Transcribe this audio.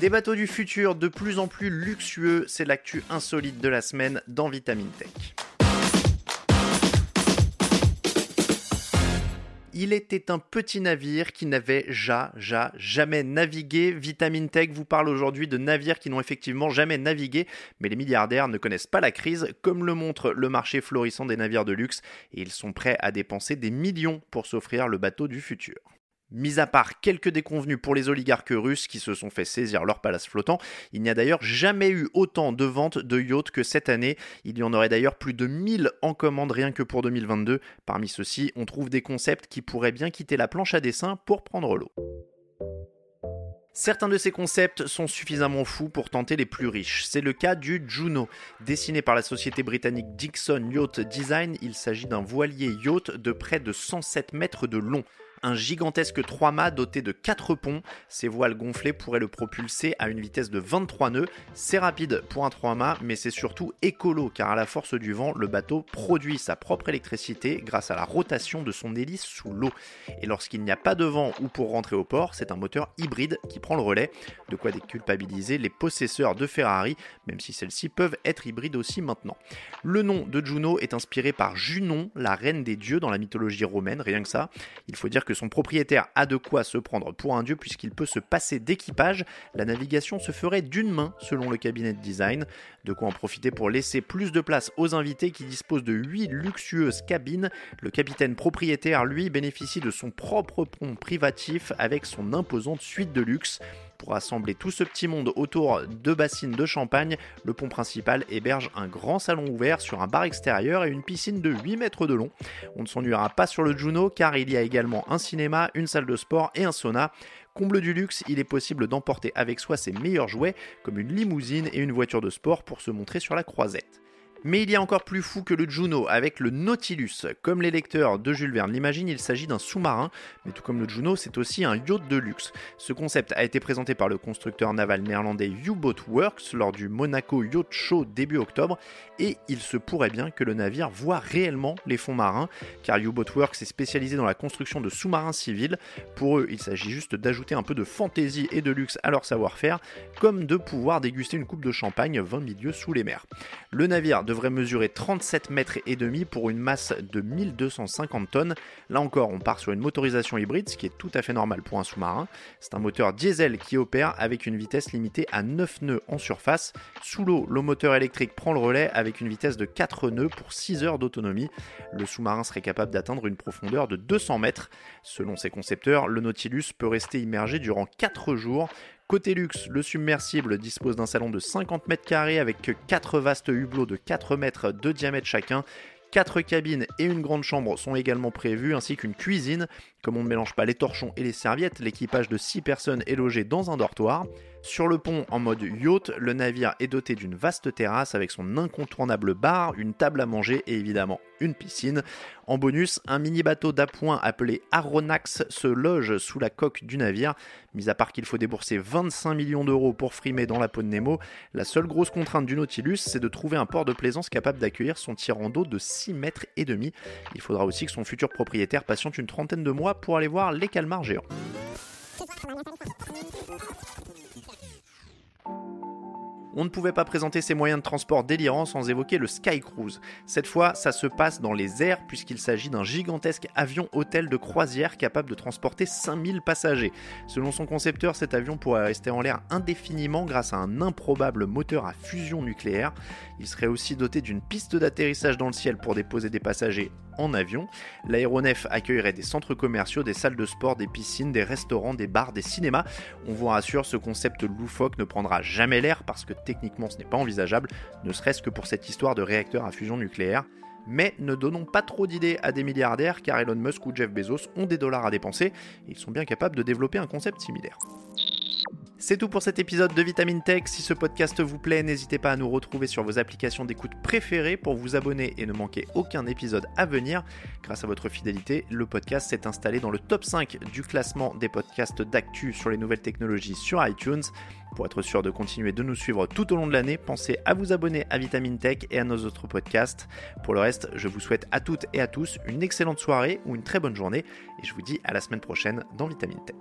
Des bateaux du futur de plus en plus luxueux, c'est l'actu insolite de la semaine dans Vitamine Tech. Il était un petit navire qui n'avait ja, ja, jamais navigué. Vitamine Tech vous parle aujourd'hui de navires qui n'ont effectivement jamais navigué, mais les milliardaires ne connaissent pas la crise, comme le montre le marché florissant des navires de luxe, et ils sont prêts à dépenser des millions pour s'offrir le bateau du futur. Mis à part quelques déconvenus pour les oligarques russes qui se sont fait saisir leur palace flottant, il n'y a d'ailleurs jamais eu autant de ventes de yachts que cette année. Il y en aurait d'ailleurs plus de 1000 en commande rien que pour 2022. Parmi ceux-ci, on trouve des concepts qui pourraient bien quitter la planche à dessin pour prendre l'eau. Certains de ces concepts sont suffisamment fous pour tenter les plus riches. C'est le cas du Juno. Dessiné par la société britannique Dixon Yacht Design, il s'agit d'un voilier yacht de près de 107 mètres de long un gigantesque 3 mâts doté de 4 ponts. Ses voiles gonflées pourraient le propulser à une vitesse de 23 nœuds. C'est rapide pour un 3 mâts, mais c'est surtout écolo car à la force du vent, le bateau produit sa propre électricité grâce à la rotation de son hélice sous l'eau. Et lorsqu'il n'y a pas de vent ou pour rentrer au port, c'est un moteur hybride qui prend le relais. De quoi déculpabiliser les possesseurs de Ferrari, même si celles-ci peuvent être hybrides aussi maintenant. Le nom de Juno est inspiré par Junon, la reine des dieux dans la mythologie romaine, rien que ça. Il faut dire que son propriétaire a de quoi se prendre pour un dieu puisqu'il peut se passer d'équipage. La navigation se ferait d'une main selon le cabinet de design. De quoi en profiter pour laisser plus de place aux invités qui disposent de 8 luxueuses cabines. Le capitaine propriétaire, lui, bénéficie de son propre pont privatif avec son imposante suite de luxe. Pour assembler tout ce petit monde autour de bassines de champagne, le pont principal héberge un grand salon ouvert sur un bar extérieur et une piscine de 8 mètres de long. On ne s'ennuiera pas sur le Juno car il y a également un cinéma, une salle de sport et un sauna. Comble du luxe, il est possible d'emporter avec soi ses meilleurs jouets comme une limousine et une voiture de sport pour se montrer sur la croisette. Mais il y a encore plus fou que le Juno avec le Nautilus. Comme les lecteurs de Jules Verne l'imaginent, il s'agit d'un sous-marin, mais tout comme le Juno, c'est aussi un yacht de luxe. Ce concept a été présenté par le constructeur naval néerlandais U-Boat Works lors du Monaco Yacht Show début octobre, et il se pourrait bien que le navire voit réellement les fonds marins, car U-Boat Works est spécialisé dans la construction de sous-marins civils. Pour eux, il s'agit juste d'ajouter un peu de fantaisie et de luxe à leur savoir-faire, comme de pouvoir déguster une coupe de champagne 20 milieux sous les mers. Le navire devrait mesurer 37 mètres et demi pour une masse de 1250 tonnes. Là encore, on part sur une motorisation hybride, ce qui est tout à fait normal pour un sous-marin. C'est un moteur diesel qui opère avec une vitesse limitée à 9 nœuds en surface. Sous l'eau, le moteur électrique prend le relais avec une vitesse de 4 nœuds pour 6 heures d'autonomie. Le sous-marin serait capable d'atteindre une profondeur de 200 mètres. Selon ses concepteurs, le Nautilus peut rester immergé durant 4 jours, Côté luxe, le submersible dispose d'un salon de 50 mètres carrés avec 4 vastes hublots de 4 mètres de diamètre chacun. 4 cabines et une grande chambre sont également prévues, ainsi qu'une cuisine. Comme on ne mélange pas les torchons et les serviettes, l'équipage de 6 personnes est logé dans un dortoir. Sur le pont en mode yacht, le navire est doté d'une vaste terrasse avec son incontournable bar, une table à manger et évidemment une piscine. En bonus, un mini bateau d'appoint appelé Aronax se loge sous la coque du navire. Mis à part qu'il faut débourser 25 millions d'euros pour frimer dans la peau de Nemo, la seule grosse contrainte du Nautilus, c'est de trouver un port de plaisance capable d'accueillir son tirant d'eau de 6 mètres et demi. Il faudra aussi que son futur propriétaire patiente une trentaine de mois pour aller voir les calmars géants. On ne pouvait pas présenter ces moyens de transport délirants sans évoquer le Sky Cruise. Cette fois, ça se passe dans les airs puisqu'il s'agit d'un gigantesque avion hôtel de croisière capable de transporter 5000 passagers. Selon son concepteur, cet avion pourrait rester en l'air indéfiniment grâce à un improbable moteur à fusion nucléaire. Il serait aussi doté d'une piste d'atterrissage dans le ciel pour déposer des passagers en avion. L'aéronef accueillerait des centres commerciaux, des salles de sport, des piscines, des restaurants, des bars, des cinémas. On vous rassure, ce concept loufoque ne prendra jamais l'air parce que techniquement ce n'est pas envisageable, ne serait-ce que pour cette histoire de réacteur à fusion nucléaire. Mais ne donnons pas trop d'idées à des milliardaires car Elon Musk ou Jeff Bezos ont des dollars à dépenser et ils sont bien capables de développer un concept similaire. C'est tout pour cet épisode de Vitamine Tech. Si ce podcast vous plaît, n'hésitez pas à nous retrouver sur vos applications d'écoute préférées pour vous abonner et ne manquer aucun épisode à venir. Grâce à votre fidélité, le podcast s'est installé dans le top 5 du classement des podcasts d'actu sur les nouvelles technologies sur iTunes. Pour être sûr de continuer de nous suivre tout au long de l'année, pensez à vous abonner à Vitamine Tech et à nos autres podcasts. Pour le reste, je vous souhaite à toutes et à tous une excellente soirée ou une très bonne journée et je vous dis à la semaine prochaine dans Vitamine Tech.